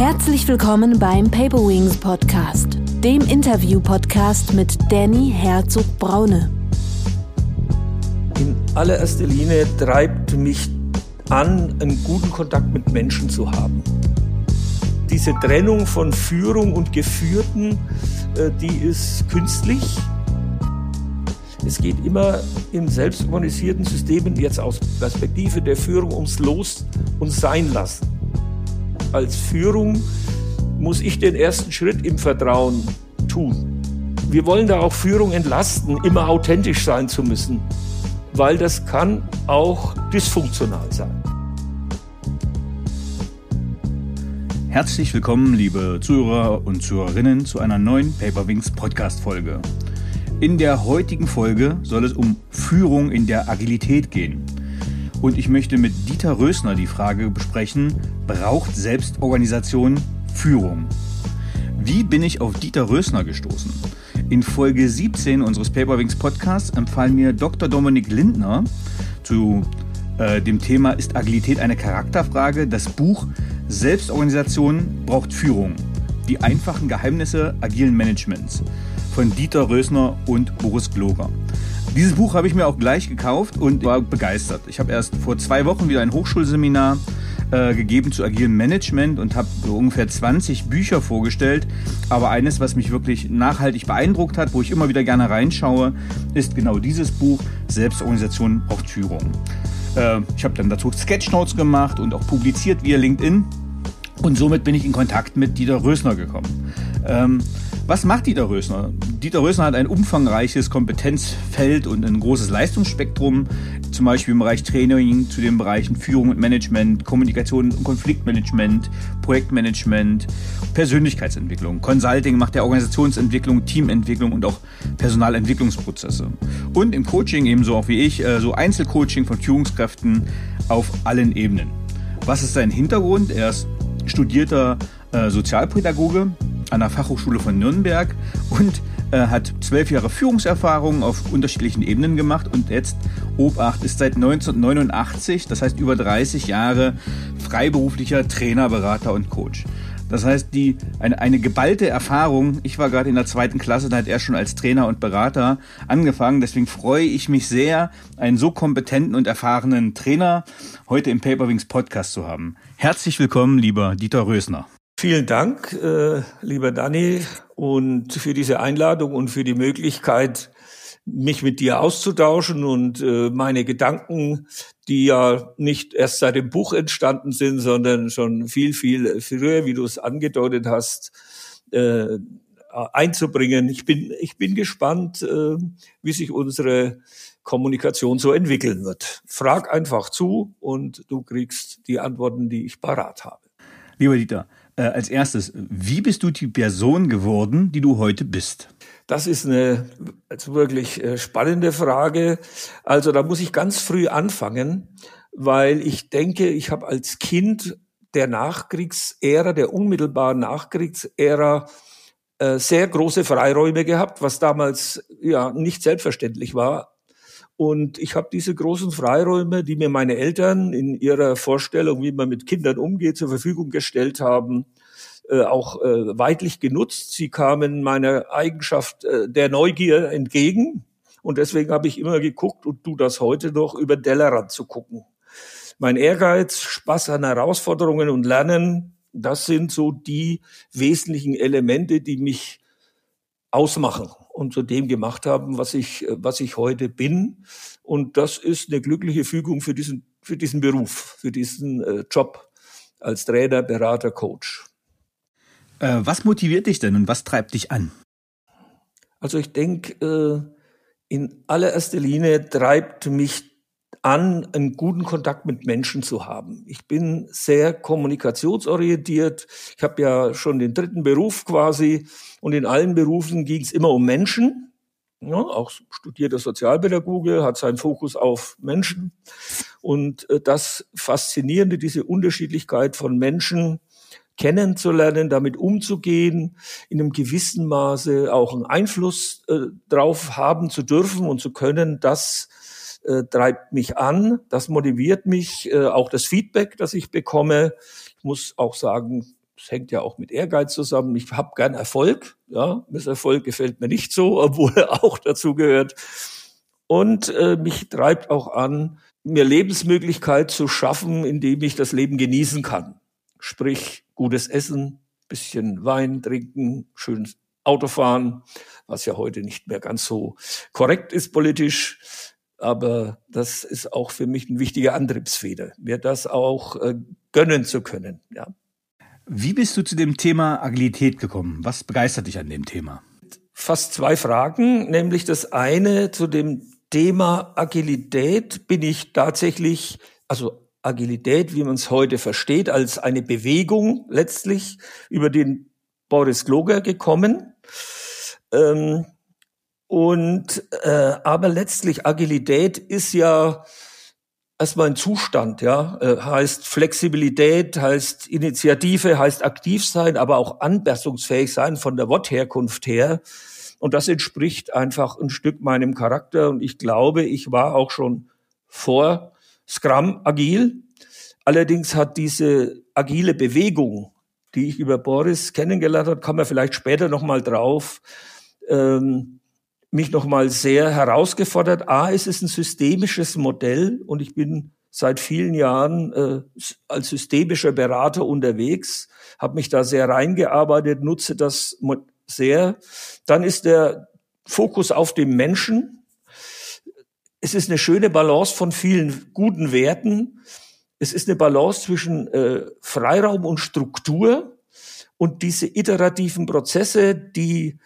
Herzlich willkommen beim Paper Wings Podcast, dem Interview-Podcast mit Danny Herzog-Braune. In allererster Linie treibt mich an, einen guten Kontakt mit Menschen zu haben. Diese Trennung von Führung und Geführten, äh, die ist künstlich. Es geht immer in selbstorganisierten Systemen jetzt aus Perspektive der Führung ums Los und Sein lassen. Als Führung muss ich den ersten Schritt im Vertrauen tun. Wir wollen da auch Führung entlasten, immer authentisch sein zu müssen, weil das kann auch dysfunktional sein. Herzlich willkommen, liebe Zuhörer und Zuhörerinnen, zu einer neuen Paperwings Podcast-Folge. In der heutigen Folge soll es um Führung in der Agilität gehen. Und ich möchte mit Dieter Rösner die Frage besprechen, braucht Selbstorganisation Führung? Wie bin ich auf Dieter Rösner gestoßen? In Folge 17 unseres Paperwings Podcasts empfahl mir Dr. Dominik Lindner zu äh, dem Thema Ist Agilität eine Charakterfrage? Das Buch Selbstorganisation braucht Führung. Die einfachen Geheimnisse agilen Managements von Dieter Rösner und Boris Gloger. Dieses Buch habe ich mir auch gleich gekauft und war begeistert. Ich habe erst vor zwei Wochen wieder ein Hochschulseminar äh, gegeben zu agilem Management und habe so ungefähr 20 Bücher vorgestellt. Aber eines, was mich wirklich nachhaltig beeindruckt hat, wo ich immer wieder gerne reinschaue, ist genau dieses Buch Selbstorganisation braucht Führung. Äh, ich habe dann dazu Sketchnotes gemacht und auch publiziert via LinkedIn. Und somit bin ich in Kontakt mit Dieter Rösner gekommen. Ähm, was macht Dieter Rösner? Dieter Rösner hat ein umfangreiches Kompetenzfeld und ein großes Leistungsspektrum, zum Beispiel im Bereich Training, zu den Bereichen Führung und Management, Kommunikation und Konfliktmanagement, Projektmanagement, Persönlichkeitsentwicklung. Consulting macht er Organisationsentwicklung, Teamentwicklung und auch Personalentwicklungsprozesse. Und im Coaching ebenso auch wie ich, äh, so Einzelcoaching von Führungskräften auf allen Ebenen. Was ist sein Hintergrund? Er ist studierter äh, Sozialpädagoge, an der Fachhochschule von Nürnberg und äh, hat zwölf Jahre Führungserfahrung auf unterschiedlichen Ebenen gemacht und jetzt Obacht ist seit 1989, das heißt über 30 Jahre freiberuflicher Trainer, Berater und Coach. Das heißt, die, eine, eine geballte Erfahrung. Ich war gerade in der zweiten Klasse, da hat er schon als Trainer und Berater angefangen. Deswegen freue ich mich sehr, einen so kompetenten und erfahrenen Trainer heute im Paperwings Podcast zu haben. Herzlich willkommen, lieber Dieter Rösner. Vielen Dank, äh, lieber Danny, und für diese Einladung und für die Möglichkeit, mich mit dir auszutauschen und äh, meine Gedanken, die ja nicht erst seit dem Buch entstanden sind, sondern schon viel, viel früher, wie du es angedeutet hast, äh, einzubringen. Ich bin, ich bin gespannt, äh, wie sich unsere Kommunikation so entwickeln wird. Frag einfach zu und du kriegst die Antworten, die ich parat habe. Lieber Dieter, äh, als erstes, wie bist du die Person geworden, die du heute bist? Das ist eine wirklich äh, spannende Frage. Also da muss ich ganz früh anfangen, weil ich denke, ich habe als Kind der Nachkriegsära, der unmittelbaren Nachkriegsära, äh, sehr große Freiräume gehabt, was damals ja nicht selbstverständlich war. Und ich habe diese großen Freiräume, die mir meine Eltern in ihrer Vorstellung, wie man mit Kindern umgeht, zur Verfügung gestellt haben, äh, auch äh, weitlich genutzt. Sie kamen meiner Eigenschaft äh, der Neugier entgegen. Und deswegen habe ich immer geguckt und tu das heute noch, über Tellerrand zu gucken. Mein Ehrgeiz, Spaß an Herausforderungen und Lernen, das sind so die wesentlichen Elemente, die mich ausmachen und zu dem gemacht haben, was ich, was ich heute bin. Und das ist eine glückliche Fügung für diesen, für diesen Beruf, für diesen äh, Job als Trainer, Berater, Coach. Äh, was motiviert dich denn und was treibt dich an? Also ich denke, äh, in allererster Linie treibt mich an, einen guten Kontakt mit Menschen zu haben. Ich bin sehr kommunikationsorientiert. Ich habe ja schon den dritten Beruf quasi und in allen Berufen ging es immer um Menschen. Ja, auch studierter Sozialpädagoge hat seinen Fokus auf Menschen. Und äh, das Faszinierende, diese Unterschiedlichkeit von Menschen kennenzulernen, damit umzugehen, in einem gewissen Maße auch einen Einfluss äh, drauf haben zu dürfen und zu können, das äh, treibt mich an, das motiviert mich, äh, auch das Feedback, das ich bekomme. Ich muss auch sagen, Das hängt ja auch mit Ehrgeiz zusammen. Ich habe gern Erfolg. Ja, Misserfolg gefällt mir nicht so, obwohl er auch dazu gehört. Und äh, mich treibt auch an, mir Lebensmöglichkeit zu schaffen, indem ich das Leben genießen kann. Sprich, gutes Essen, bisschen Wein trinken, schön Auto fahren, was ja heute nicht mehr ganz so korrekt ist politisch. Aber das ist auch für mich ein wichtiger Antriebsfeder, mir das auch äh, gönnen zu können. Ja. Wie bist du zu dem Thema Agilität gekommen? Was begeistert dich an dem Thema? Fast zwei Fragen, nämlich das eine zu dem Thema Agilität bin ich tatsächlich, also Agilität, wie man es heute versteht, als eine Bewegung letztlich über den Boris Gloger gekommen. Ähm, und äh, aber letztlich Agilität ist ja erstmal ein Zustand, ja, äh, heißt Flexibilität, heißt Initiative, heißt aktiv sein, aber auch anpassungsfähig sein von der Wortherkunft her. Und das entspricht einfach ein Stück meinem Charakter. Und ich glaube, ich war auch schon vor Scrum agil. Allerdings hat diese agile Bewegung, die ich über Boris kennengelernt habe, kann man vielleicht später nochmal drauf, ähm, mich nochmal sehr herausgefordert. A, es ist ein systemisches Modell und ich bin seit vielen Jahren äh, als systemischer Berater unterwegs, habe mich da sehr reingearbeitet, nutze das sehr. Dann ist der Fokus auf dem Menschen. Es ist eine schöne Balance von vielen guten Werten. Es ist eine Balance zwischen äh, Freiraum und Struktur und diese iterativen Prozesse, die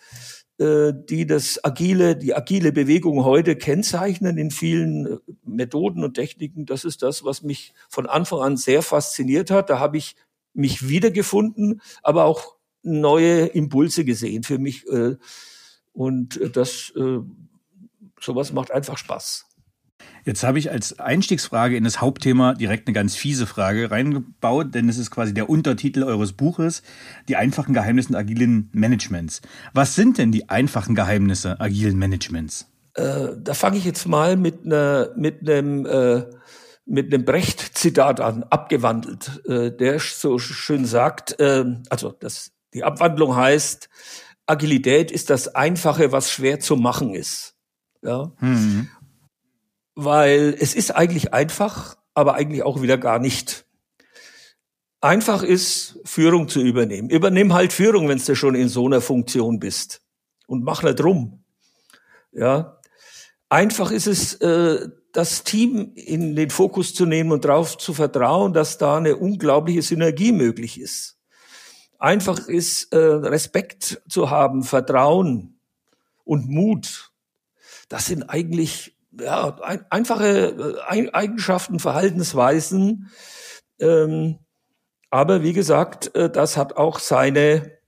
die das agile, die agile Bewegung heute kennzeichnen in vielen äh, Methoden und Techniken. Das ist das, was mich von Anfang an sehr fasziniert hat. Da habe ich mich wiedergefunden, aber auch neue Impulse gesehen für mich. Äh, und das, äh, sowas macht einfach Spaß. Jetzt habe ich als Einstiegsfrage in das Hauptthema direkt eine ganz fiese Frage reingebaut, denn es ist quasi der Untertitel eures Buches, die einfachen Geheimnisse agilen Managements. Was sind denn die einfachen Geheimnisse agilen Managements? Äh, da fange ich jetzt mal mit, einer, mit einem äh, mit einem Brecht-Zitat an, abgewandelt, äh, der so schön sagt, äh, also das die Abwandlung heißt, Agilität ist das Einfache, was schwer zu machen ist. Ja. Mhm. Weil es ist eigentlich einfach, aber eigentlich auch wieder gar nicht. Einfach ist, Führung zu übernehmen. Übernimm halt Führung, wenn du schon in so einer Funktion bist. Und mach nicht rum. Ja. Einfach ist es, äh, das Team in den Fokus zu nehmen und darauf zu vertrauen, dass da eine unglaubliche Synergie möglich ist einfach ist, äh, Respekt zu haben, Vertrauen und Mut. Das sind eigentlich ja, ein, einfache äh, Eigenschaften, Verhaltensweisen. Ähm, aber wie gesagt, äh, das hat auch seine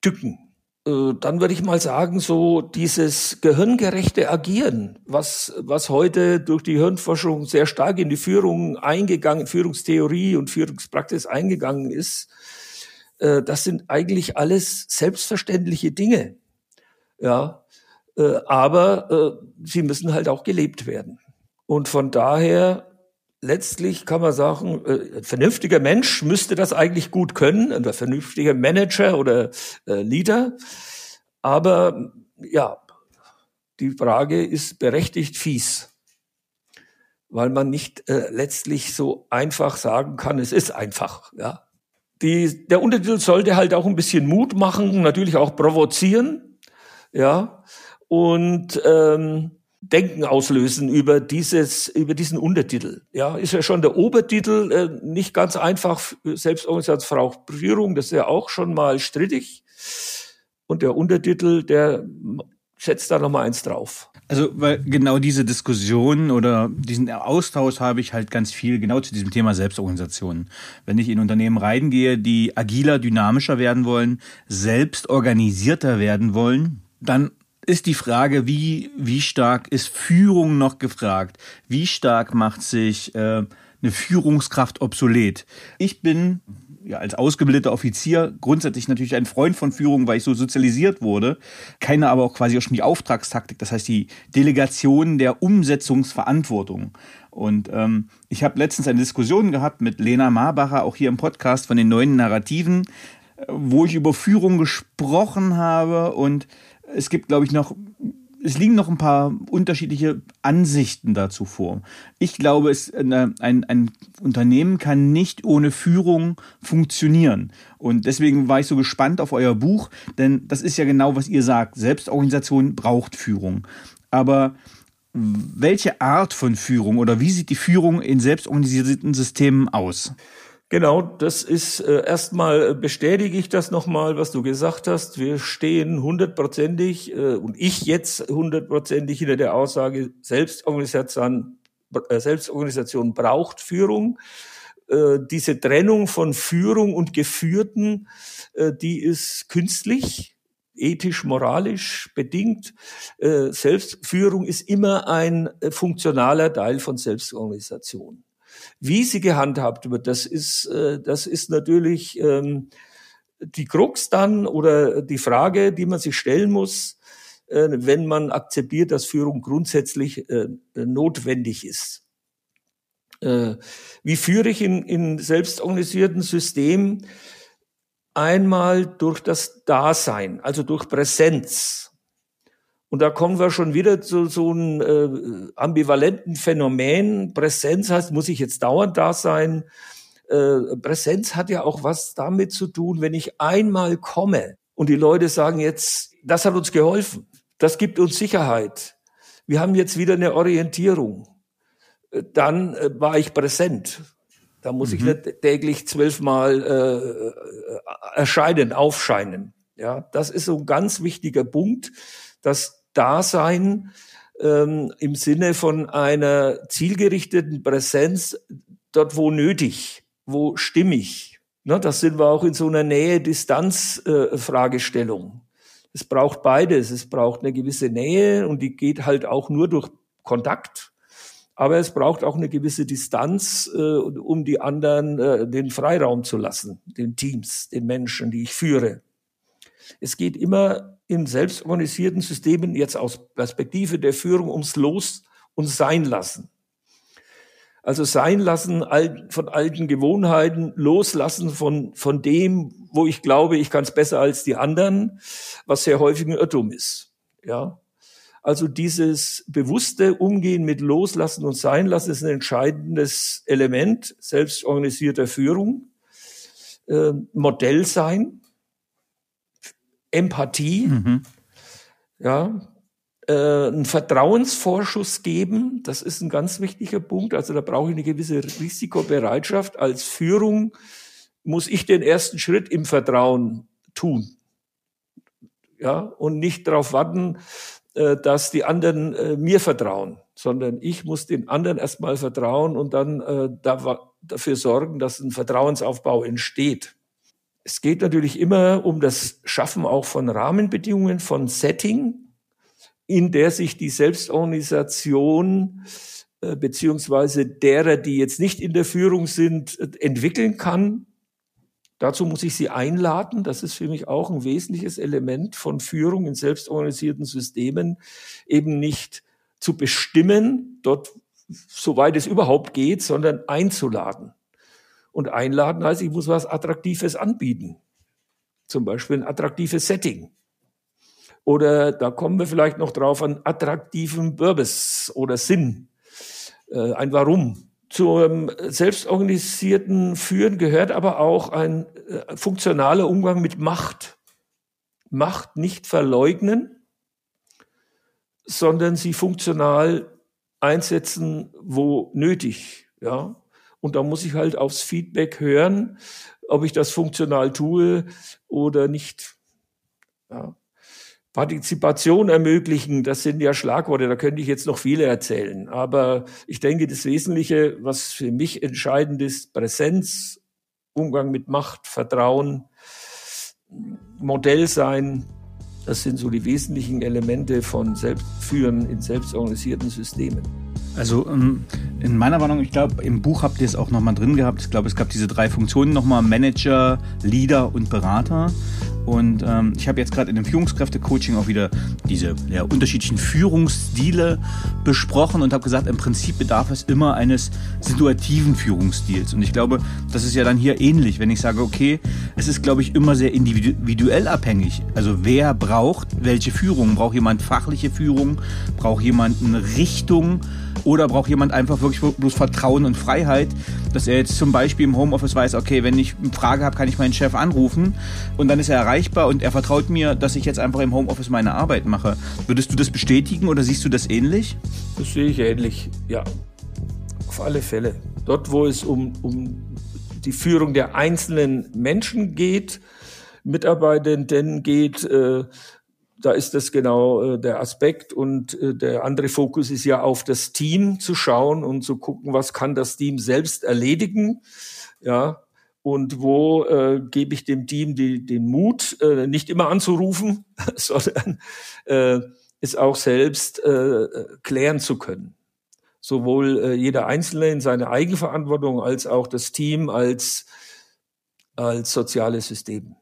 Tücken. Äh, dann würde ich mal sagen, so dieses gehirngerechte Agieren, was, was heute durch die Hirnforschung sehr stark in die Führung eingegangen, Führungstheorie und Führungspraxis eingegangen ist, das sind eigentlich alles selbstverständliche Dinge. Ja, äh, aber äh, sie müssen halt auch gelebt werden. Und von daher letztlich kann man sagen, äh, ein vernünftiger Mensch müsste das eigentlich gut können, ein vernünftiger Manager oder äh, Leader. Aber ja, die Frage ist berechtigt fies, weil man nicht äh, letztlich so einfach sagen kann, es ist einfach. Ja, die, der Untertitel sollte halt auch ein bisschen Mut machen, natürlich auch provozieren, ja, und ähm, Denken auslösen über dieses, über diesen Untertitel. Ja, ist ja schon der Obertitel äh, nicht ganz einfach. Selbstorganisationsführung, das ist ja auch schon mal strittig. Und der Untertitel, der setzt da noch mal eins drauf. Also, weil genau diese Diskussion oder diesen Austausch habe ich halt ganz viel genau zu diesem Thema Selbstorganisation. Wenn ich in Unternehmen reingehe, die agiler, dynamischer werden wollen, selbst organisierter werden wollen, dann ist die Frage, wie, wie stark ist Führung noch gefragt? Wie stark macht sich äh, eine Führungskraft obsolet? Ich bin ja, als ausgebildeter Offizier grundsätzlich natürlich ein Freund von Führung, weil ich so sozialisiert wurde, kenne aber auch quasi auch schon die Auftragstaktik, das heißt die Delegation der Umsetzungsverantwortung. Und ähm, ich habe letztens eine Diskussion gehabt mit Lena Marbacher, auch hier im Podcast von den neuen Narrativen, wo ich über Führung gesprochen habe und es gibt, glaube ich, noch es liegen noch ein paar unterschiedliche Ansichten dazu vor. Ich glaube, es, ein, ein Unternehmen kann nicht ohne Führung funktionieren. Und deswegen war ich so gespannt auf euer Buch, denn das ist ja genau, was ihr sagt. Selbstorganisation braucht Führung. Aber welche Art von Führung oder wie sieht die Führung in selbstorganisierten Systemen aus? Genau, das ist äh, erstmal äh, bestätige ich das nochmal, was du gesagt hast. Wir stehen hundertprozentig äh, und ich jetzt hundertprozentig hinter der Aussage, Selbstorganisation, äh, Selbstorganisation braucht Führung. Äh, diese Trennung von Führung und Geführten, äh, die ist künstlich, ethisch, moralisch bedingt. Äh, Selbstführung ist immer ein äh, funktionaler Teil von Selbstorganisation. Wie sie gehandhabt wird, das ist, äh, das ist natürlich ähm, die Krux dann oder die Frage, die man sich stellen muss, äh, wenn man akzeptiert, dass Führung grundsätzlich äh, notwendig ist. Äh, wie führe ich in, in selbstorganisierten Systemen? Einmal durch das Dasein, also durch Präsenz. Und da kommen wir schon wieder zu so einem äh, ambivalenten Phänomen. Präsenz heißt, muss ich jetzt dauernd da sein? Äh, Präsenz hat ja auch was damit zu tun, wenn ich einmal komme und die Leute sagen jetzt, das hat uns geholfen, das gibt uns Sicherheit, wir haben jetzt wieder eine Orientierung, äh, dann äh, war ich präsent. Da muss mhm. ich nicht täglich zwölfmal äh, erscheinen, aufscheinen. Ja, das ist so ein ganz wichtiger Punkt, dass Dasein ähm, im Sinne von einer zielgerichteten Präsenz dort, wo nötig, wo stimmig. Ne, das sind wir auch in so einer Nähe-Distanz-Fragestellung. Äh, es braucht beides. Es braucht eine gewisse Nähe und die geht halt auch nur durch Kontakt. Aber es braucht auch eine gewisse Distanz, äh, um die anderen äh, den Freiraum zu lassen, den Teams, den Menschen, die ich führe. Es geht immer in selbstorganisierten Systemen jetzt aus Perspektive der Führung ums Los und Sein lassen. Also sein lassen von alten Gewohnheiten, loslassen von, von dem, wo ich glaube, ich kann es besser als die anderen, was sehr häufig ein Irrtum ist. Ja. Also dieses bewusste Umgehen mit Loslassen und Sein lassen ist ein entscheidendes Element selbstorganisierter Führung. Äh, Modell sein, Empathie, mhm. ja, äh, einen Vertrauensvorschuss geben, das ist ein ganz wichtiger Punkt. Also da brauche ich eine gewisse Risikobereitschaft. Als Führung muss ich den ersten Schritt im Vertrauen tun. Ja, und nicht darauf warten, äh, dass die anderen äh, mir vertrauen, sondern ich muss den anderen erstmal vertrauen und dann äh, dafür sorgen, dass ein Vertrauensaufbau entsteht. Es geht natürlich immer um das Schaffen auch von Rahmenbedingungen, von Setting, in der sich die Selbstorganisation äh, beziehungsweise derer, die jetzt nicht in der Führung sind, entwickeln kann. Dazu muss ich sie einladen. Das ist für mich auch ein wesentliches Element von Führung in selbstorganisierten Systemen, eben nicht zu bestimmen, dort, soweit es überhaupt geht, sondern einzuladen. Und einladen heißt, ich muss was Attraktives anbieten. Zum Beispiel ein attraktives Setting. Oder da kommen wir vielleicht noch drauf, an attraktiven Purpose oder Sinn. Äh, ein Warum. Zum selbstorganisierten Führen gehört aber auch ein äh, funktionaler Umgang mit Macht. Macht nicht verleugnen, sondern sie funktional einsetzen, wo nötig. Ja, und da muss ich halt aufs Feedback hören, ob ich das funktional tue oder nicht. Ja. Partizipation ermöglichen, das sind ja Schlagworte, da könnte ich jetzt noch viele erzählen. Aber ich denke, das Wesentliche, was für mich entscheidend ist, Präsenz, Umgang mit Macht, Vertrauen, Modell sein, das sind so die wesentlichen Elemente von Selbstführen in selbstorganisierten Systemen. Also ähm, in meiner Warnung, ich glaube, im Buch habt ihr es auch nochmal drin gehabt. Ich glaube, es gab diese drei Funktionen nochmal, Manager, Leader und Berater. Und ähm, ich habe jetzt gerade in dem Führungskräfte-Coaching auch wieder diese ja, unterschiedlichen Führungsstile besprochen und habe gesagt, im Prinzip bedarf es immer eines situativen Führungsstils. Und ich glaube, das ist ja dann hier ähnlich, wenn ich sage, okay, es ist, glaube ich, immer sehr individuell abhängig. Also wer braucht welche Führung? Braucht jemand fachliche Führung? Braucht jemand eine Richtung? Oder braucht jemand einfach wirklich bloß Vertrauen und Freiheit, dass er jetzt zum Beispiel im Homeoffice weiß, okay, wenn ich eine Frage habe, kann ich meinen Chef anrufen und dann ist er erreichbar und er vertraut mir, dass ich jetzt einfach im Homeoffice meine Arbeit mache. Würdest du das bestätigen oder siehst du das ähnlich? Das sehe ich ähnlich, ja. Auf alle Fälle. Dort, wo es um, um die Führung der einzelnen Menschen geht, Mitarbeitenden geht, äh, da ist das genau äh, der Aspekt. Und äh, der andere Fokus ist ja auf das Team zu schauen und zu gucken, was kann das Team selbst erledigen. Ja, und wo äh, gebe ich dem Team die, den Mut, äh, nicht immer anzurufen, sondern äh, es auch selbst äh, klären zu können. Sowohl äh, jeder Einzelne in seiner Eigenverantwortung als auch das Team als, als soziales System.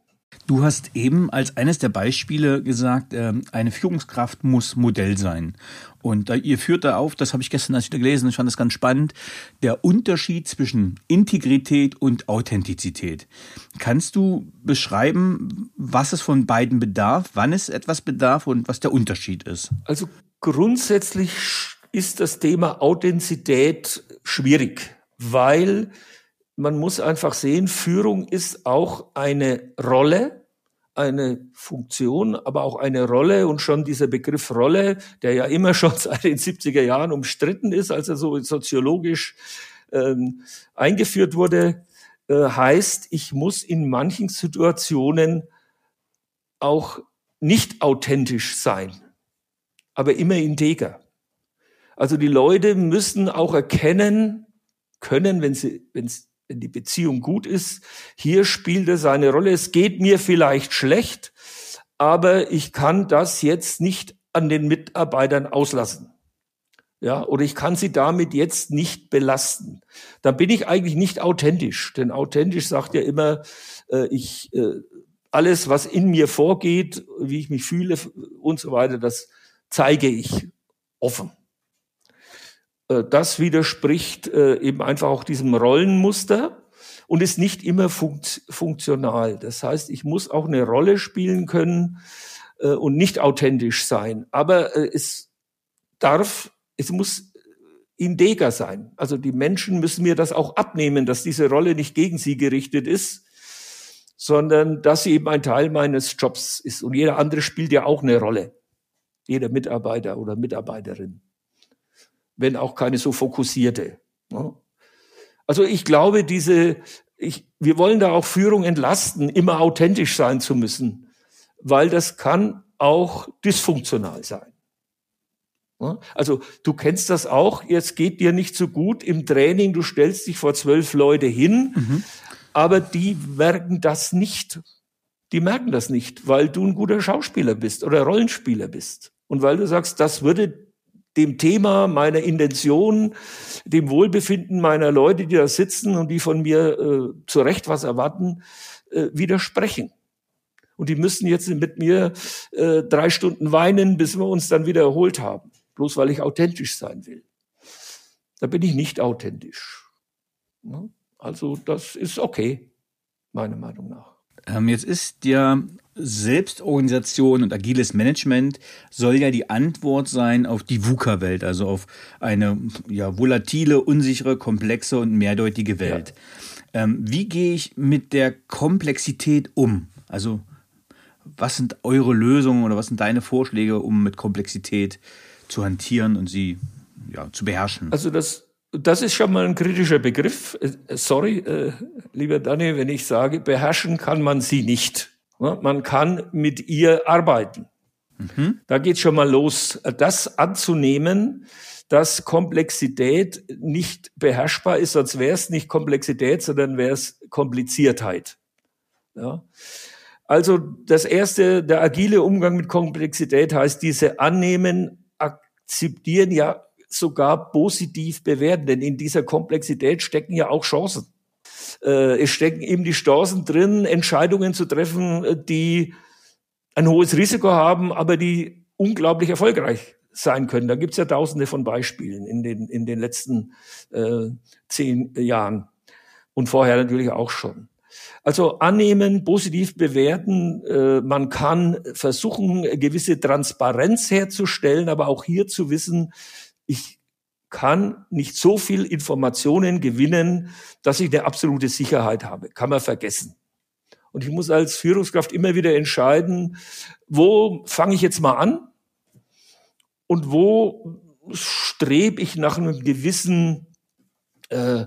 Du hast eben als eines der Beispiele gesagt, ähm, eine Führungskraft muss Modell sein. Und ihr führt da auf, das habe ich gestern erst wieder gelesen, ich fand das ganz spannend, der Unterschied zwischen Integrität und Authentizität. Kannst du beschreiben, was es von beiden bedarf, wann es etwas bedarf und was der Unterschied ist? Also grundsätzlich ist das Thema Authentizität schwierig, weil man muss einfach sehen, Führung ist auch eine Rolle, eine Funktion, aber auch eine Rolle und schon dieser Begriff Rolle, der ja immer schon seit den 70er Jahren umstritten ist, als er so soziologisch ähm, eingeführt wurde, äh, heißt, ich muss in manchen Situationen auch nicht authentisch sein, aber immer integer. Also die Leute müssen auch erkennen können, wenn sie, wenn es wenn die Beziehung gut ist. Hier spielt es eine Rolle. Es geht mir vielleicht schlecht, aber ich kann das jetzt nicht an den Mitarbeitern auslassen. Ja, oder ich kann sie damit jetzt nicht belasten. Dann bin ich eigentlich nicht authentisch, denn authentisch sagt ja immer, äh, ich äh, alles, was in mir vorgeht, wie ich mich fühle und so weiter, das zeige ich offen. Äh, das widerspricht äh, eben einfach auch diesem Rollenmuster und ist nicht immer funkt funktional. Das heißt, ich muss auch eine Rolle spielen können äh, und nicht authentisch sein. Aber es darf, es muss integer sein. Also die Menschen müssen mir das auch abnehmen, dass diese Rolle nicht gegen sie gerichtet ist, sondern dass sie eben ein Teil meines Jobs ist. Und jeder andere spielt ja auch eine Rolle. Jeder Mitarbeiter oder Mitarbeiterin wenn auch keine so fokussierte. Ne? Also ich glaube, diese, ich, wir wollen da auch Führung entlasten, immer authentisch sein zu müssen, weil das kann auch dysfunktional sein. Ne? Also du kennst das auch, jetzt geht dir nicht so gut im Training, du stellst dich vor zwölf Leute hin, mhm. aber die merken das nicht. Die merken das nicht, weil du ein guter Schauspieler bist oder Rollenspieler bist. Und weil du sagst, das würde dem Thema, meiner Intention, dem Wohlbefinden meiner Leute, die da sitzen und die von mir äh, zu Recht was erwarten, äh, widersprechen. Und die müssen jetzt mit mir äh, drei Stunden weinen, bis wir uns dann wieder erholt haben. Bloß weil ich authentisch sein will. Da bin ich nicht authentisch. Also das ist okay, meiner Meinung nach. Ähm, jetzt ist ja Selbstorganisation und agiles Management soll ja die Antwort sein auf die VUCA-Welt, also auf eine ja, volatile, unsichere, komplexe und mehrdeutige Welt. Ja. Ähm, wie gehe ich mit der Komplexität um? Also was sind eure Lösungen oder was sind deine Vorschläge, um mit Komplexität zu hantieren und sie ja, zu beherrschen? Also das das ist schon mal ein kritischer Begriff. Äh, sorry, äh, lieber Danny, wenn ich sage, beherrschen kann man sie nicht. Man kann mit ihr arbeiten. Mhm. Da geht schon mal los. Das anzunehmen, dass Komplexität nicht beherrschbar ist, sonst wäre es nicht Komplexität, sondern wäre es Kompliziertheit. Ja. Also das erste, der agile Umgang mit Komplexität heißt diese annehmen, akzeptieren, ja sogar positiv bewerten, denn in dieser Komplexität stecken ja auch Chancen. Äh, es stecken eben die Chancen drin, Entscheidungen zu treffen, die ein hohes Risiko haben, aber die unglaublich erfolgreich sein können. Da gibt's ja tausende von Beispielen in den, in den letzten äh, zehn Jahren und vorher natürlich auch schon. Also annehmen, positiv bewerten, äh, man kann versuchen, gewisse Transparenz herzustellen, aber auch hier zu wissen, ich kann nicht so viel Informationen gewinnen, dass ich eine absolute Sicherheit habe. Kann man vergessen. Und ich muss als Führungskraft immer wieder entscheiden, wo fange ich jetzt mal an und wo strebe ich nach einem gewissen äh,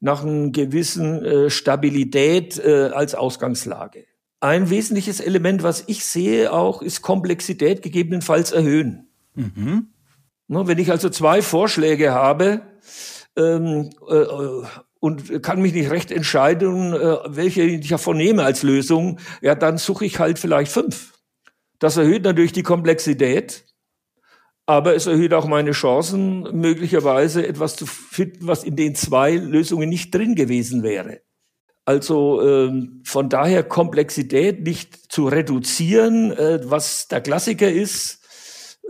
nach einer gewissen äh, Stabilität äh, als Ausgangslage. Ein wesentliches Element, was ich sehe auch, ist Komplexität gegebenenfalls erhöhen. Mhm. Ne, wenn ich also zwei Vorschläge habe ähm, äh, und kann mich nicht recht entscheiden, äh, welche ich davon nehme als Lösung, ja, dann suche ich halt vielleicht fünf. Das erhöht natürlich die Komplexität, aber es erhöht auch meine Chancen, möglicherweise etwas zu finden, was in den zwei Lösungen nicht drin gewesen wäre. Also ähm, von daher Komplexität nicht zu reduzieren, äh, was der Klassiker ist,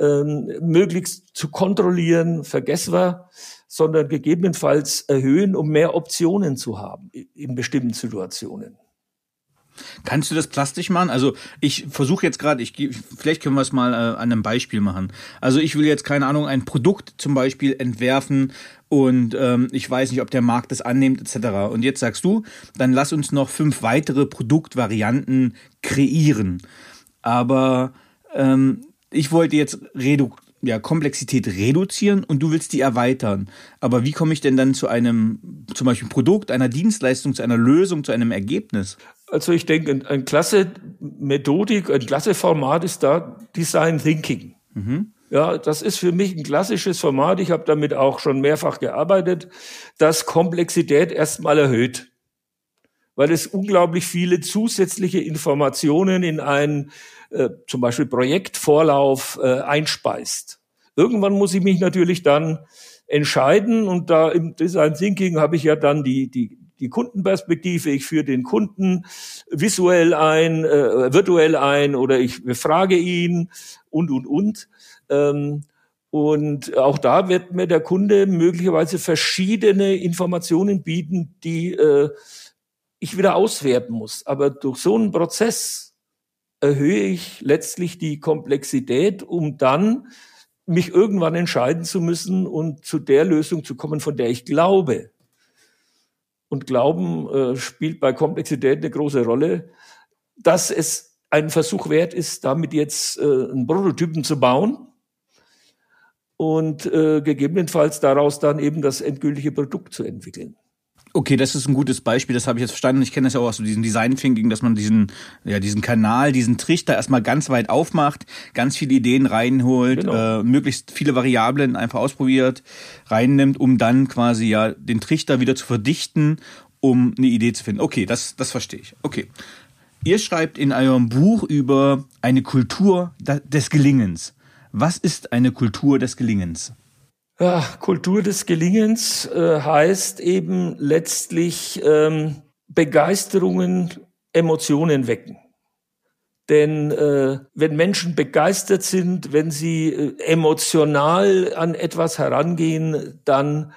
ähm, möglichst zu kontrollieren, vergessen wir, sondern gegebenenfalls erhöhen, um mehr Optionen zu haben in bestimmten Situationen. Kannst du das plastisch machen? Also ich versuche jetzt gerade, ich vielleicht können wir es mal äh, an einem Beispiel machen. Also ich will jetzt keine Ahnung ein Produkt zum Beispiel entwerfen und ähm, ich weiß nicht, ob der Markt das annimmt etc. Und jetzt sagst du, dann lass uns noch fünf weitere Produktvarianten kreieren. Aber ähm, ich wollte jetzt redu ja, Komplexität reduzieren und du willst die erweitern. Aber wie komme ich denn dann zu einem, zum Beispiel Produkt, einer Dienstleistung, zu einer Lösung, zu einem Ergebnis? Also ich denke, ein, ein klasse Methodik, ein klasse Format ist da Design Thinking. Mhm. Ja, das ist für mich ein klassisches Format. Ich habe damit auch schon mehrfach gearbeitet, das Komplexität erstmal erhöht, weil es unglaublich viele zusätzliche Informationen in einen äh, zum Beispiel Projektvorlauf äh, einspeist. Irgendwann muss ich mich natürlich dann entscheiden und da im Design Thinking habe ich ja dann die, die, die Kundenperspektive, ich führe den Kunden visuell ein, äh, virtuell ein oder ich befrage ihn und, und, und. Ähm, und auch da wird mir der Kunde möglicherweise verschiedene Informationen bieten, die äh, ich wieder auswerten muss. Aber durch so einen Prozess erhöhe ich letztlich die Komplexität, um dann mich irgendwann entscheiden zu müssen und zu der Lösung zu kommen, von der ich glaube und Glauben äh, spielt bei Komplexität eine große Rolle, dass es ein Versuch wert ist, damit jetzt äh, einen Prototypen zu bauen und äh, gegebenenfalls daraus dann eben das endgültige Produkt zu entwickeln. Okay, das ist ein gutes Beispiel, das habe ich jetzt verstanden. Ich kenne das ja auch aus so diesem Design Thinking, dass man diesen, ja, diesen Kanal, diesen Trichter erstmal ganz weit aufmacht, ganz viele Ideen reinholt, genau. äh, möglichst viele Variablen einfach ausprobiert, reinnimmt, um dann quasi ja den Trichter wieder zu verdichten, um eine Idee zu finden. Okay, das, das verstehe ich. Okay. Ihr schreibt in eurem Buch über eine Kultur des Gelingens. Was ist eine Kultur des Gelingens? Ja, Kultur des Gelingens äh, heißt eben letztlich ähm, Begeisterungen, Emotionen wecken. Denn äh, wenn Menschen begeistert sind, wenn sie äh, emotional an etwas herangehen, dann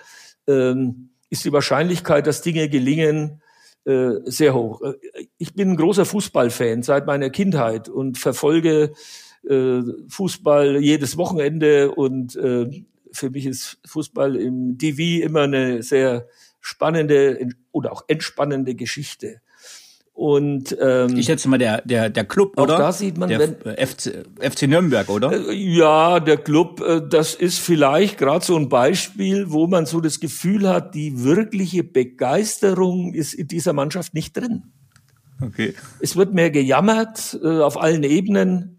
ähm, ist die Wahrscheinlichkeit, dass Dinge gelingen, äh, sehr hoch. Äh, ich bin ein großer Fußballfan seit meiner Kindheit und verfolge äh, Fußball jedes Wochenende und äh, für mich ist Fußball im DV immer eine sehr spannende oder auch entspannende Geschichte. Und ähm, ich schätze mal der der der Club, oder? Auch da sieht man, der wenn, FC, FC Nürnberg, oder? Äh, ja, der Club, äh, das ist vielleicht gerade so ein Beispiel, wo man so das Gefühl hat, die wirkliche Begeisterung ist in dieser Mannschaft nicht drin. Okay. Es wird mehr gejammert äh, auf allen Ebenen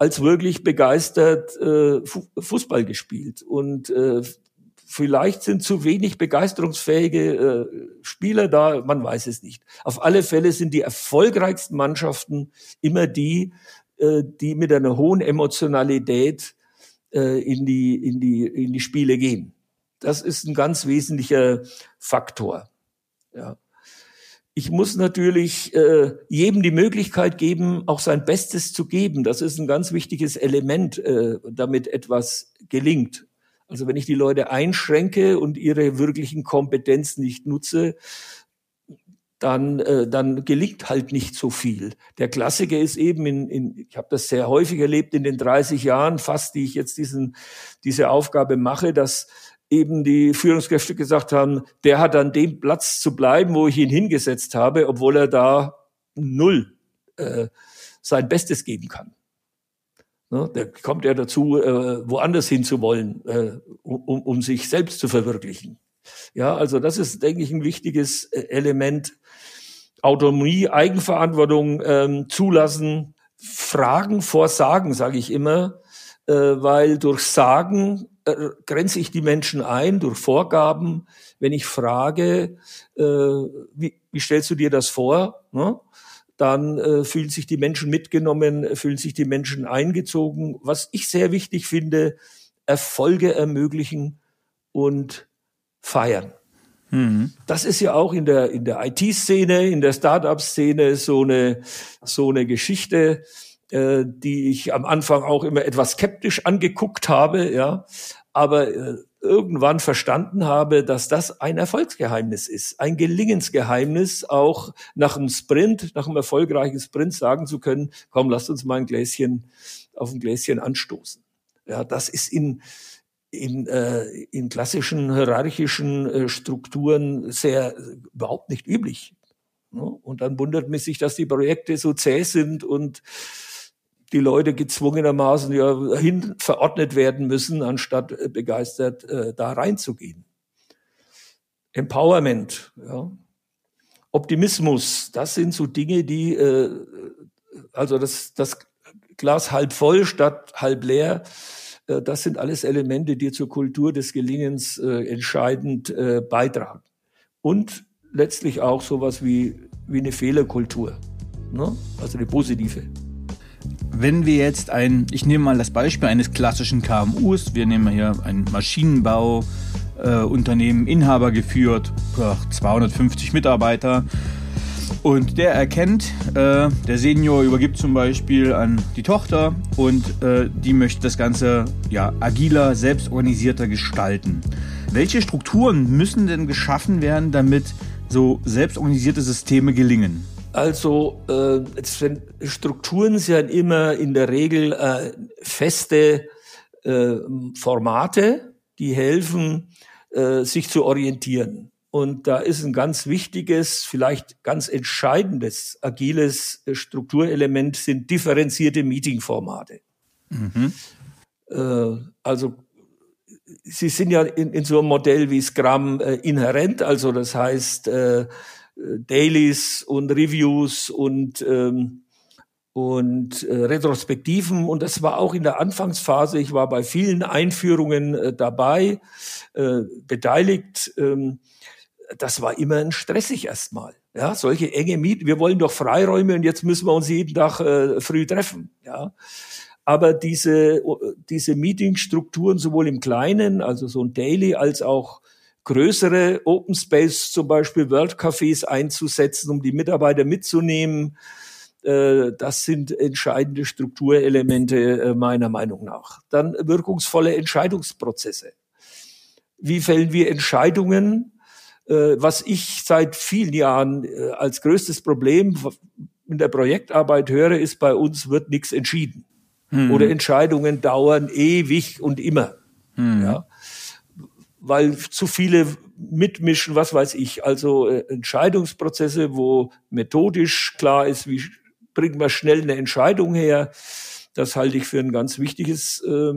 als wirklich begeistert äh, Fußball gespielt. Und äh, vielleicht sind zu wenig begeisterungsfähige äh, Spieler da, man weiß es nicht. Auf alle Fälle sind die erfolgreichsten Mannschaften immer die, äh, die mit einer hohen Emotionalität äh, in, die, in, die, in die Spiele gehen. Das ist ein ganz wesentlicher Faktor. Ja. Ich muss natürlich äh, jedem die Möglichkeit geben, auch sein Bestes zu geben. Das ist ein ganz wichtiges Element, äh, damit etwas gelingt. Also wenn ich die Leute einschränke und ihre wirklichen Kompetenzen nicht nutze, dann, äh, dann gelingt halt nicht so viel. Der Klassiker ist eben, in, in, ich habe das sehr häufig erlebt in den 30 Jahren fast, die ich jetzt diesen, diese Aufgabe mache, dass eben die Führungskräfte gesagt haben, der hat an dem Platz zu bleiben, wo ich ihn hingesetzt habe, obwohl er da null äh, sein Bestes geben kann. Ne, der kommt ja dazu, äh, woanders hinzuwollen, äh, um, um sich selbst zu verwirklichen. Ja, also das ist, denke ich, ein wichtiges äh, Element. Autonomie, Eigenverantwortung ähm, zulassen, Fragen vor Sagen, sage ich immer, äh, weil durch Sagen grenze ich die Menschen ein, durch Vorgaben. Wenn ich frage, äh, wie, wie stellst du dir das vor? Ne? dann äh, fühlen sich die Menschen mitgenommen, fühlen sich die Menschen eingezogen. Was ich sehr wichtig finde, Erfolge ermöglichen und feiern. Mhm. Das ist ja auch in der, in der IT-Szene, in der Start-up-Szene so eine, so eine Geschichte, äh, die ich am Anfang auch immer etwas skeptisch angeguckt habe, ja. Aber äh, irgendwann verstanden habe, dass das ein Erfolgsgeheimnis ist, ein Gelingensgeheimnis, auch nach einem Sprint, nach einem erfolgreichen Sprint sagen zu können, komm, lasst uns mal ein Gläschen auf ein Gläschen anstoßen. Ja, das ist in in, äh, in klassischen hierarchischen äh, Strukturen sehr überhaupt nicht üblich. Ne? Und dann wundert mich sich, dass die Projekte so zäh sind und die Leute gezwungenermaßen ja hin verordnet werden müssen, anstatt äh, begeistert äh, da reinzugehen. Empowerment, ja. Optimismus, das sind so Dinge, die äh, also das, das Glas halb voll statt halb leer, äh, das sind alles Elemente, die zur Kultur des Gelingens äh, entscheidend äh, beitragen. Und letztlich auch sowas wie, wie eine Fehlerkultur, ne? also eine positive. Wenn wir jetzt ein, ich nehme mal das Beispiel eines klassischen KMUs, wir nehmen hier ein Maschinenbauunternehmen, äh, Inhaber geführt, 250 Mitarbeiter. Und der erkennt, äh, der Senior übergibt zum Beispiel an die Tochter und äh, die möchte das Ganze ja, agiler, selbstorganisierter gestalten. Welche Strukturen müssen denn geschaffen werden, damit so selbstorganisierte Systeme gelingen? Also äh, Strukturen sind immer in der Regel äh, feste äh, Formate, die helfen, äh, sich zu orientieren. Und da ist ein ganz wichtiges, vielleicht ganz entscheidendes agiles Strukturelement sind differenzierte Meetingformate. Mhm. Äh, also sie sind ja in, in, so einem Modell wie Scrum äh, inhärent, also das heißt äh, Dailies und Reviews und ähm, und äh, Retrospektiven und das war auch in der Anfangsphase. Ich war bei vielen Einführungen äh, dabei, äh, beteiligt. Ähm, das war immer ein stressig erstmal. Ja, solche enge Mieten. Wir wollen doch Freiräume und jetzt müssen wir uns jeden Tag äh, früh treffen. Ja, aber diese diese Meetingstrukturen sowohl im Kleinen, also so ein Daily, als auch größere Open Space, zum Beispiel World Cafés einzusetzen, um die Mitarbeiter mitzunehmen. Äh, das sind entscheidende Strukturelemente äh, meiner Meinung nach. Dann wirkungsvolle Entscheidungsprozesse. Wie fällen wir Entscheidungen? Äh, was ich seit vielen Jahren als größtes Problem in der Projektarbeit höre, ist, bei uns wird nichts entschieden. Hm. Oder Entscheidungen dauern ewig und immer. Hm. Ja weil zu viele mitmischen, was weiß ich. Also äh, Entscheidungsprozesse, wo methodisch klar ist, wie bringt man schnell eine Entscheidung her. Das halte ich für ein ganz wichtiges äh,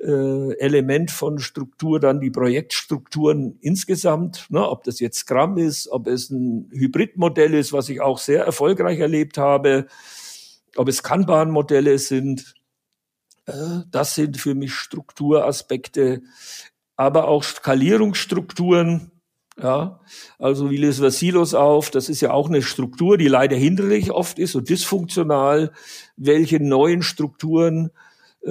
äh, Element von Struktur, dann die Projektstrukturen insgesamt, ne, ob das jetzt Scrum ist, ob es ein Hybridmodell ist, was ich auch sehr erfolgreich erlebt habe, ob es Kanban-Modelle sind. Äh, das sind für mich Strukturaspekte, aber auch Skalierungsstrukturen. Ja, also wie lösen wir Silos auf? Das ist ja auch eine Struktur, die leider hinderlich oft ist und dysfunktional. Welche neuen Strukturen, äh,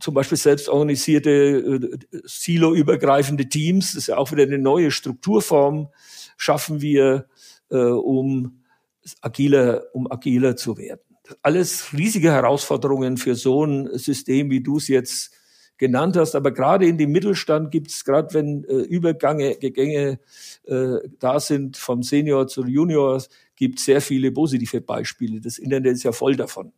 zum Beispiel selbstorganisierte, äh, siloübergreifende Teams, das ist ja auch wieder eine neue Strukturform, schaffen wir äh, um agiler, um agiler zu werden. Alles riesige Herausforderungen für so ein System, wie du es jetzt genannt hast. Aber gerade in dem Mittelstand gibt es, gerade wenn äh, Übergänge Gegänge, äh, da sind vom Senior zu Junior, gibt sehr viele positive Beispiele. Das Internet ist ja voll davon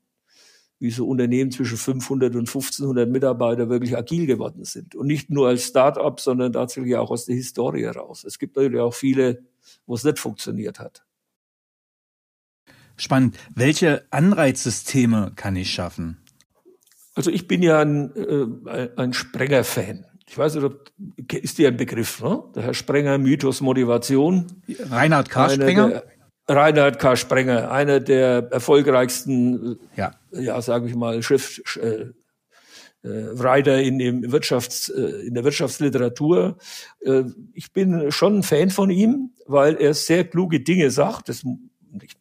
wie so Unternehmen zwischen 500 und 1500 Mitarbeiter wirklich agil geworden sind. Und nicht nur als Start-up, sondern tatsächlich auch aus der Historie heraus. Es gibt natürlich auch viele, wo es nicht funktioniert hat. Spannend. Welche Anreizsysteme kann ich schaffen? Also ich bin ja ein, äh, ein Sprenger-Fan. Ich weiß nicht, ob, ist dir ein Begriff, ne? Der Herr Sprenger, Mythos, Motivation. Reinhard K. Sprenger? Reinhard K. Sprenger, einer der erfolgreichsten, ja, ja sage ich mal, Schrift, äh, äh, Writer in, dem Wirtschafts, äh, in der Wirtschaftsliteratur. Äh, ich bin schon ein Fan von ihm, weil er sehr kluge Dinge sagt. Das ich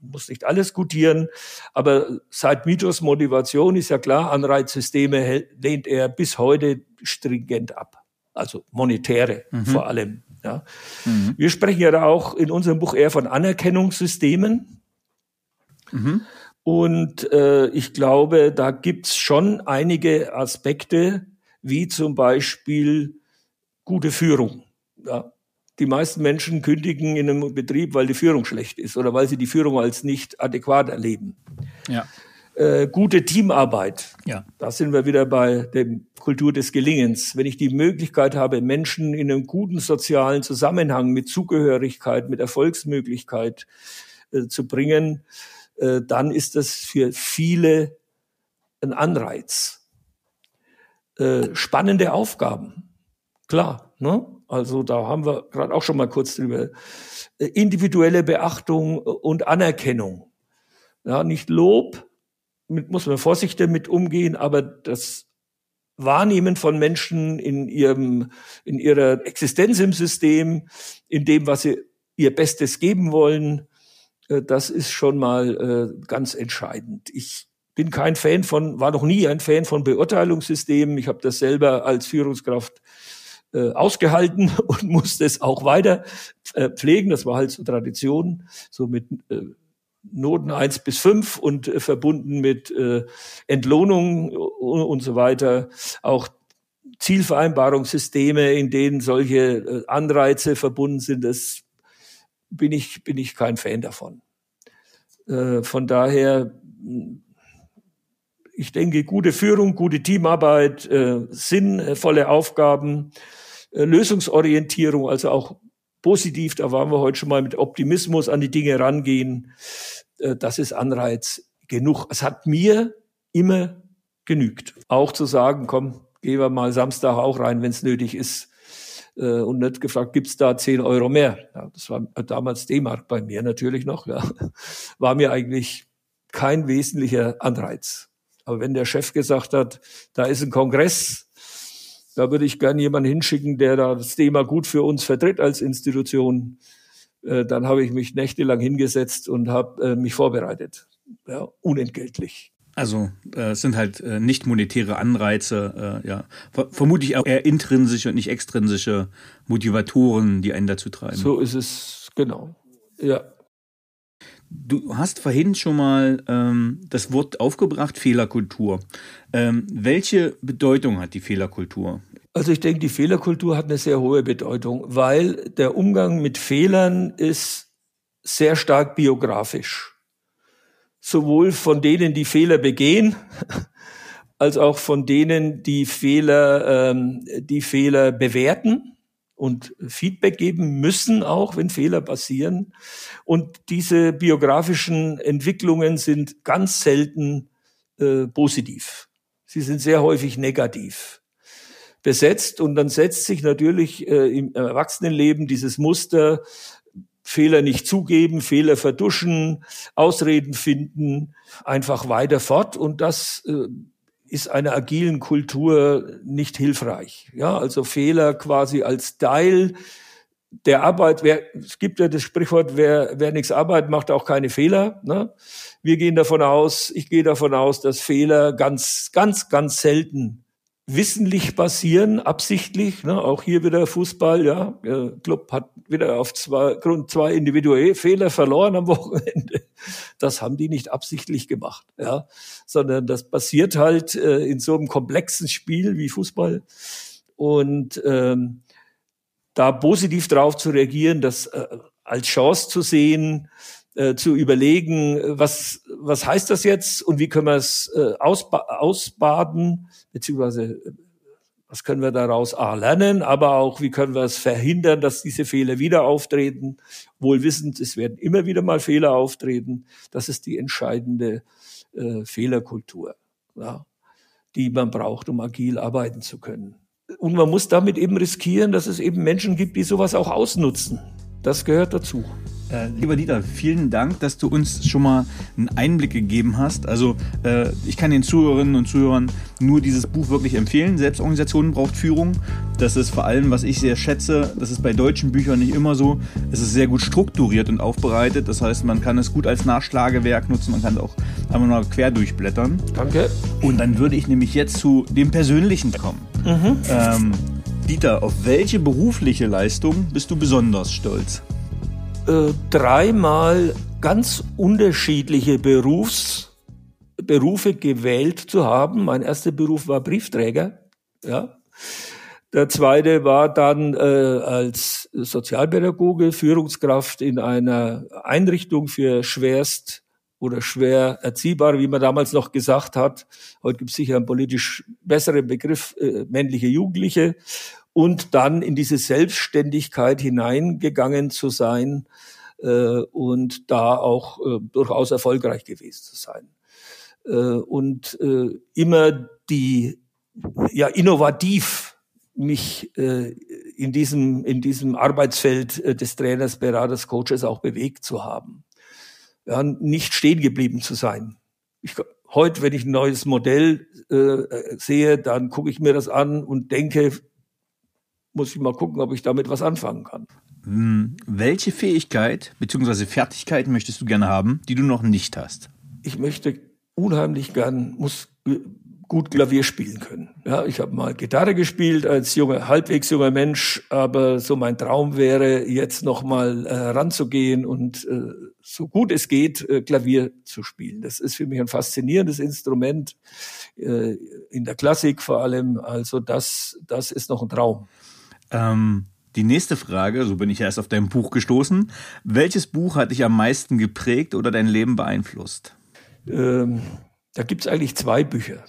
muss nicht alles gutieren, aber seit Mythos Motivation ist ja klar, Anreizsysteme lehnt er bis heute stringent ab. Also monetäre mhm. vor allem. Ja. Mhm. Wir sprechen ja da auch in unserem Buch eher von Anerkennungssystemen. Mhm. Und äh, ich glaube, da gibt's schon einige Aspekte, wie zum Beispiel gute Führung. Ja. Die meisten Menschen kündigen in einem Betrieb, weil die Führung schlecht ist oder weil sie die Führung als nicht adäquat erleben. Ja äh, gute Teamarbeit. Ja. Da sind wir wieder bei der Kultur des Gelingens. Wenn ich die Möglichkeit habe, Menschen in einem guten sozialen Zusammenhang mit Zugehörigkeit, mit Erfolgsmöglichkeit äh, zu bringen, äh, dann ist das für viele ein Anreiz. Äh, spannende Aufgaben, klar. Ne? Also da haben wir gerade auch schon mal kurz drüber. Äh, individuelle Beachtung und Anerkennung. Ja, nicht Lob, mit, muss man vorsichtig damit umgehen, aber das Wahrnehmen von Menschen in ihrem, in ihrer Existenz im System, in dem, was sie ihr Bestes geben wollen, äh, das ist schon mal äh, ganz entscheidend. Ich bin kein Fan von, war noch nie ein Fan von Beurteilungssystemen. Ich habe das selber als Führungskraft äh, ausgehalten und musste es auch weiter pflegen. Das war halt so Tradition, so mit Noten eins bis fünf und äh, verbunden mit äh, Entlohnung und, und so weiter. Auch Zielvereinbarungssysteme, in denen solche äh, Anreize verbunden sind, das bin ich, bin ich kein Fan davon. Äh, von daher, ich denke, gute Führung, gute Teamarbeit, äh, sinnvolle Aufgaben, äh, Lösungsorientierung, also auch positiv, da waren wir heute schon mal mit Optimismus an die Dinge rangehen. Äh, das ist Anreiz genug. Es hat mir immer genügt. Auch zu sagen, komm, gehen wir mal Samstag auch rein, wenn es nötig ist. Äh, und nicht gefragt, gibt's da zehn Euro mehr? Ja, das war damals D-Mark bei mir natürlich noch. Ja. War mir eigentlich kein wesentlicher Anreiz. Aber wenn der Chef gesagt hat, da ist ein Kongress, da würde ich gerne jemanden hinschicken, der da das Thema gut für uns vertritt als Institution. Äh, dann habe ich mich nächtelang hingesetzt und habe äh, mich vorbereitet. Ja, unentgeltlich. Also äh, es sind halt äh, nicht monetäre Anreize, äh, ja. Ver vermutlich auch eher intrinsische und nicht extrinsische Motivatoren, die einen dazu treiben. So ist es, genau. Ja. Du hast vorhin schon mal ähm, das Wort aufgebracht, Fehlerkultur. Ähm, welche Bedeutung hat die Fehlerkultur? Also ich denke, die Fehlerkultur hat eine sehr hohe Bedeutung, weil der Umgang mit Fehlern ist sehr stark biografisch. Sowohl von denen, die Fehler begehen, als auch von denen, die Fehler, ähm, die Fehler bewerten und Feedback geben müssen, auch wenn Fehler passieren. Und diese biografischen Entwicklungen sind ganz selten äh, positiv. Sie sind sehr häufig negativ besetzt und dann setzt sich natürlich äh, im Erwachsenenleben dieses Muster Fehler nicht zugeben, Fehler verduschen, Ausreden finden, einfach weiter fort und das äh, ist einer agilen Kultur nicht hilfreich. Ja, also Fehler quasi als Teil der Arbeit. Wer, es gibt ja das Sprichwort, wer, wer nichts arbeitet, macht auch keine Fehler. Ne? Wir gehen davon aus, ich gehe davon aus, dass Fehler ganz, ganz, ganz selten wissentlich passieren, absichtlich. Ne? Auch hier wieder Fußball, ja. Club hat wieder auf zwei, Grund zwei individuelle Fehler verloren am Wochenende. Das haben die nicht absichtlich gemacht, ja. Sondern das passiert halt äh, in so einem komplexen Spiel wie Fußball. Und ähm, da positiv drauf zu reagieren, das äh, als Chance zu sehen, äh, zu überlegen, was, was heißt das jetzt und wie können wir es äh, ausba ausbaden, beziehungsweise äh, was können wir daraus A lernen, aber auch wie können wir es verhindern, dass diese Fehler wieder auftreten. Wohl wissend, es werden immer wieder mal Fehler auftreten. Das ist die entscheidende äh, Fehlerkultur, ja, die man braucht, um agil arbeiten zu können. Und man muss damit eben riskieren, dass es eben Menschen gibt, die sowas auch ausnutzen. Das gehört dazu. Äh, lieber Dieter, vielen Dank, dass du uns schon mal einen Einblick gegeben hast. Also äh, ich kann den Zuhörerinnen und Zuhörern nur dieses Buch wirklich empfehlen. Selbstorganisationen braucht Führung. Das ist vor allem, was ich sehr schätze, das ist bei deutschen Büchern nicht immer so. Es ist sehr gut strukturiert und aufbereitet. Das heißt, man kann es gut als Nachschlagewerk nutzen. Man kann es auch einmal mal quer durchblättern. Danke. Und dann würde ich nämlich jetzt zu dem Persönlichen kommen. Mhm. Ähm, Dieter, auf welche berufliche Leistung bist du besonders stolz? Äh, dreimal ganz unterschiedliche Berufs, Berufe gewählt zu haben. Mein erster Beruf war Briefträger. Ja. Der zweite war dann äh, als Sozialpädagoge, Führungskraft in einer Einrichtung für schwerst oder schwer erziehbare, wie man damals noch gesagt hat. Heute gibt es sicher einen politisch besseren Begriff, äh, männliche Jugendliche und dann in diese Selbstständigkeit hineingegangen zu sein äh, und da auch äh, durchaus erfolgreich gewesen zu sein. Äh, und äh, immer die, ja, innovativ mich äh, in diesem, in diesem Arbeitsfeld äh, des Trainers, Beraters, Coaches auch bewegt zu haben. Ja, nicht stehen geblieben zu sein. Ich, heute, wenn ich ein neues Modell äh, sehe, dann gucke ich mir das an und denke, muss ich mal gucken, ob ich damit was anfangen kann. Hm, welche Fähigkeit bzw. Fertigkeit möchtest du gerne haben, die du noch nicht hast? Ich möchte unheimlich gern, muss gut Klavier spielen können. Ja, ich habe mal Gitarre gespielt als junger, halbwegs junger Mensch, aber so mein Traum wäre, jetzt noch mal äh, ranzugehen und äh, so gut es geht, äh, Klavier zu spielen. Das ist für mich ein faszinierendes Instrument, äh, in der Klassik vor allem. Also das, das ist noch ein Traum. Ähm, die nächste Frage, so bin ich erst auf dein Buch gestoßen. Welches Buch hat dich am meisten geprägt oder dein Leben beeinflusst? Ähm, da gibt es eigentlich zwei Bücher.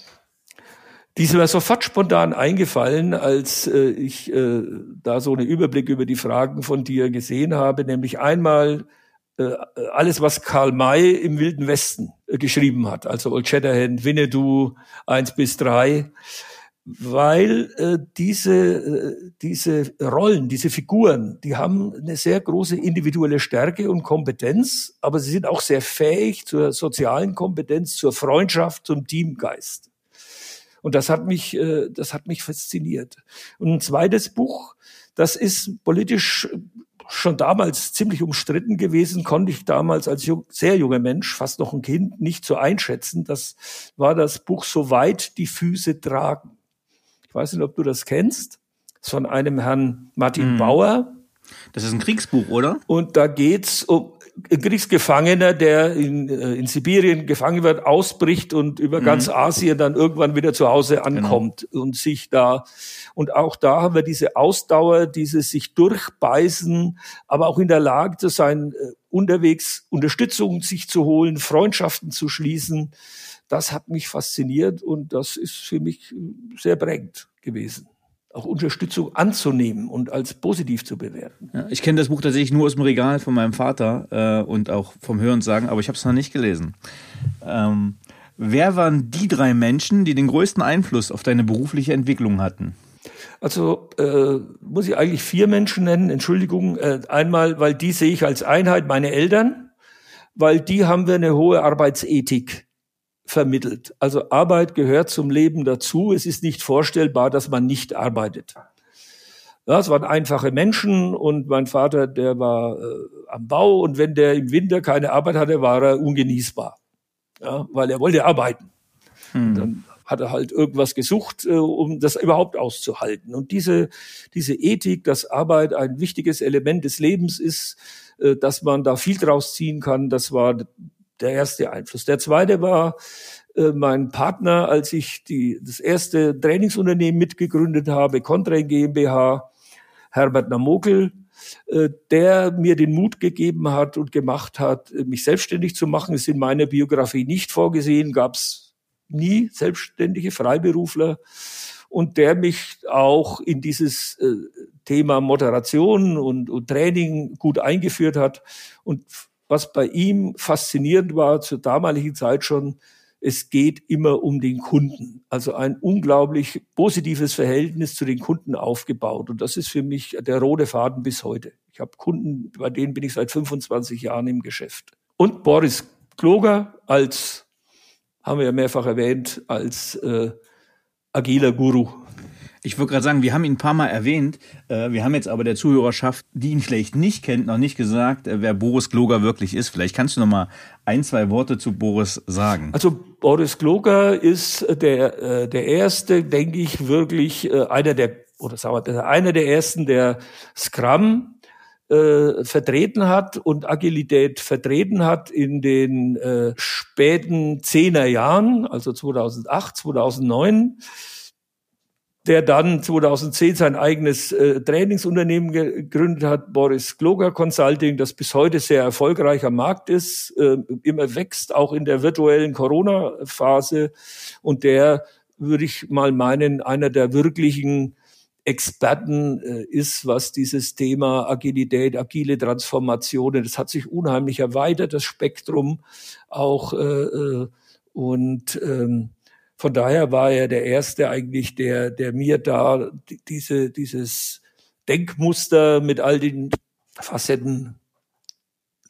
Die sind mir sofort spontan eingefallen, als äh, ich äh, da so einen Überblick über die Fragen von dir gesehen habe, nämlich einmal äh, alles, was Karl May im Wilden Westen äh, geschrieben hat, also Old Shatterhand, Winnetou, eins bis drei weil äh, diese, äh, diese Rollen, diese Figuren, die haben eine sehr große individuelle Stärke und Kompetenz, aber sie sind auch sehr fähig zur sozialen Kompetenz, zur Freundschaft, zum Teamgeist. Und das hat mich, äh, das hat mich fasziniert. Und ein zweites Buch, das ist politisch schon damals ziemlich umstritten gewesen, konnte ich damals als jung, sehr junger Mensch, fast noch ein Kind, nicht so einschätzen. Das war das Buch Soweit die Füße tragen ich weiß nicht, ob du das kennst. Das ist von einem Herrn Martin mhm. Bauer. Das ist ein Kriegsbuch, oder? Und da geht's um ein Kriegsgefangener, der in, äh, in Sibirien gefangen wird, ausbricht und über mhm. ganz Asien dann irgendwann wieder zu Hause genau. ankommt genau. und sich da und auch da haben wir diese Ausdauer, dieses sich durchbeißen, aber auch in der Lage zu sein, äh, unterwegs Unterstützung sich zu holen, Freundschaften zu schließen das hat mich fasziniert und das ist für mich sehr prägend gewesen auch Unterstützung anzunehmen und als positiv zu bewerten. Ja, ich kenne das Buch tatsächlich nur aus dem Regal von meinem Vater äh, und auch vom Hören sagen, aber ich habe es noch nicht gelesen. Ähm, wer waren die drei Menschen, die den größten Einfluss auf deine berufliche Entwicklung hatten? Also äh, muss ich eigentlich vier Menschen nennen, Entschuldigung. Äh, einmal, weil die sehe ich als Einheit, meine Eltern, weil die haben wir eine hohe Arbeitsethik vermittelt. Also Arbeit gehört zum Leben dazu. Es ist nicht vorstellbar, dass man nicht arbeitet. Ja, es waren einfache Menschen und mein Vater, der war äh, am Bau und wenn der im Winter keine Arbeit hatte, war er ungenießbar, ja, weil er wollte arbeiten. Hm. Dann hat er halt irgendwas gesucht, äh, um das überhaupt auszuhalten. Und diese, diese Ethik, dass Arbeit ein wichtiges Element des Lebens ist, äh, dass man da viel draus ziehen kann, das war der erste Einfluss. Der zweite war äh, mein Partner, als ich die, das erste Trainingsunternehmen mitgegründet habe, Contrain GmbH, Herbert Namokel, äh, der mir den Mut gegeben hat und gemacht hat, mich selbstständig zu machen. Ist in meiner Biografie nicht vorgesehen, gab es nie selbstständige Freiberufler und der mich auch in dieses äh, Thema Moderation und, und Training gut eingeführt hat. Und was bei ihm faszinierend war, zur damaligen Zeit schon, es geht immer um den Kunden. Also ein unglaublich positives Verhältnis zu den Kunden aufgebaut. Und das ist für mich der rote Faden bis heute. Ich habe Kunden, bei denen bin ich seit 25 Jahren im Geschäft. Und Boris Kloger als, haben wir ja mehrfach erwähnt, als äh, agiler Guru. Ich würde gerade sagen, wir haben ihn ein paar Mal erwähnt. Äh, wir haben jetzt aber der Zuhörerschaft, die ihn vielleicht nicht kennt, noch nicht gesagt, äh, wer Boris Gloger wirklich ist. Vielleicht kannst du noch mal ein, zwei Worte zu Boris sagen. Also Boris Gloger ist der, äh, der erste, denke ich, wirklich einer der, oder sagen wir einer der ersten, der Scrum äh, vertreten hat und Agilität vertreten hat in den äh, späten Zehner Jahren, also 2008, 2009 der dann 2010 sein eigenes äh, Trainingsunternehmen gegründet hat, Boris Gloger Consulting, das bis heute sehr erfolgreicher Markt ist, äh, immer wächst, auch in der virtuellen Corona-Phase. Und der, würde ich mal meinen, einer der wirklichen Experten äh, ist, was dieses Thema Agilität, agile Transformationen, das hat sich unheimlich erweitert, das Spektrum auch äh, äh und ähm, von daher war er der Erste eigentlich, der, der mir da diese, dieses Denkmuster mit all den Facetten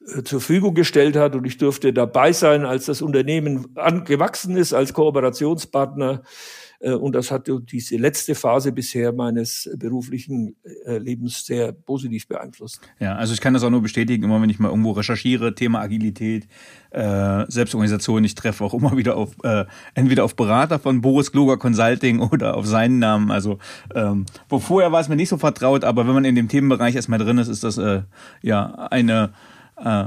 äh, zur Verfügung gestellt hat. Und ich durfte dabei sein, als das Unternehmen angewachsen ist als Kooperationspartner und das hat diese letzte Phase bisher meines beruflichen äh, Lebens sehr positiv beeinflusst. Ja, also ich kann das auch nur bestätigen, immer wenn ich mal irgendwo recherchiere, Thema Agilität, äh, Selbstorganisation, ich treffe auch immer wieder auf äh, entweder auf Berater von Boris Gloger Consulting oder auf seinen Namen. Also ähm, wo vorher war es mir nicht so vertraut, aber wenn man in dem Themenbereich erstmal drin ist, ist das äh, ja eine äh,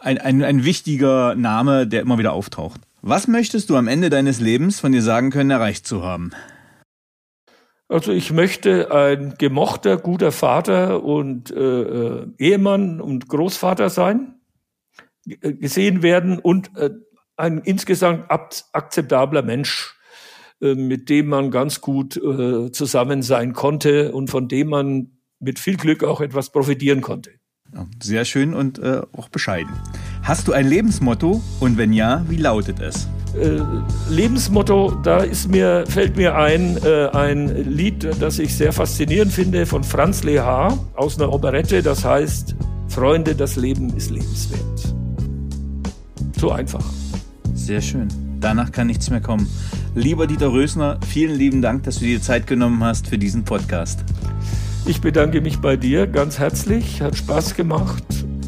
ein, ein, ein wichtiger Name, der immer wieder auftaucht. Was möchtest du am Ende deines Lebens von dir sagen können, erreicht zu haben? Also ich möchte ein gemochter, guter Vater und äh, äh Ehemann und Großvater sein, äh, gesehen werden und äh, ein insgesamt akzeptabler Mensch, äh, mit dem man ganz gut äh, zusammen sein konnte und von dem man mit viel Glück auch etwas profitieren konnte. Sehr schön und äh, auch bescheiden. Hast du ein Lebensmotto und wenn ja, wie lautet es? Äh, Lebensmotto, da ist mir, fällt mir ein, äh, ein Lied, das ich sehr faszinierend finde, von Franz Lehar aus einer Operette, das heißt, Freunde, das Leben ist lebenswert. So einfach. Sehr schön. Danach kann nichts mehr kommen. Lieber Dieter Rösner, vielen lieben Dank, dass du dir Zeit genommen hast für diesen Podcast. Ich bedanke mich bei dir ganz herzlich, hat Spaß gemacht.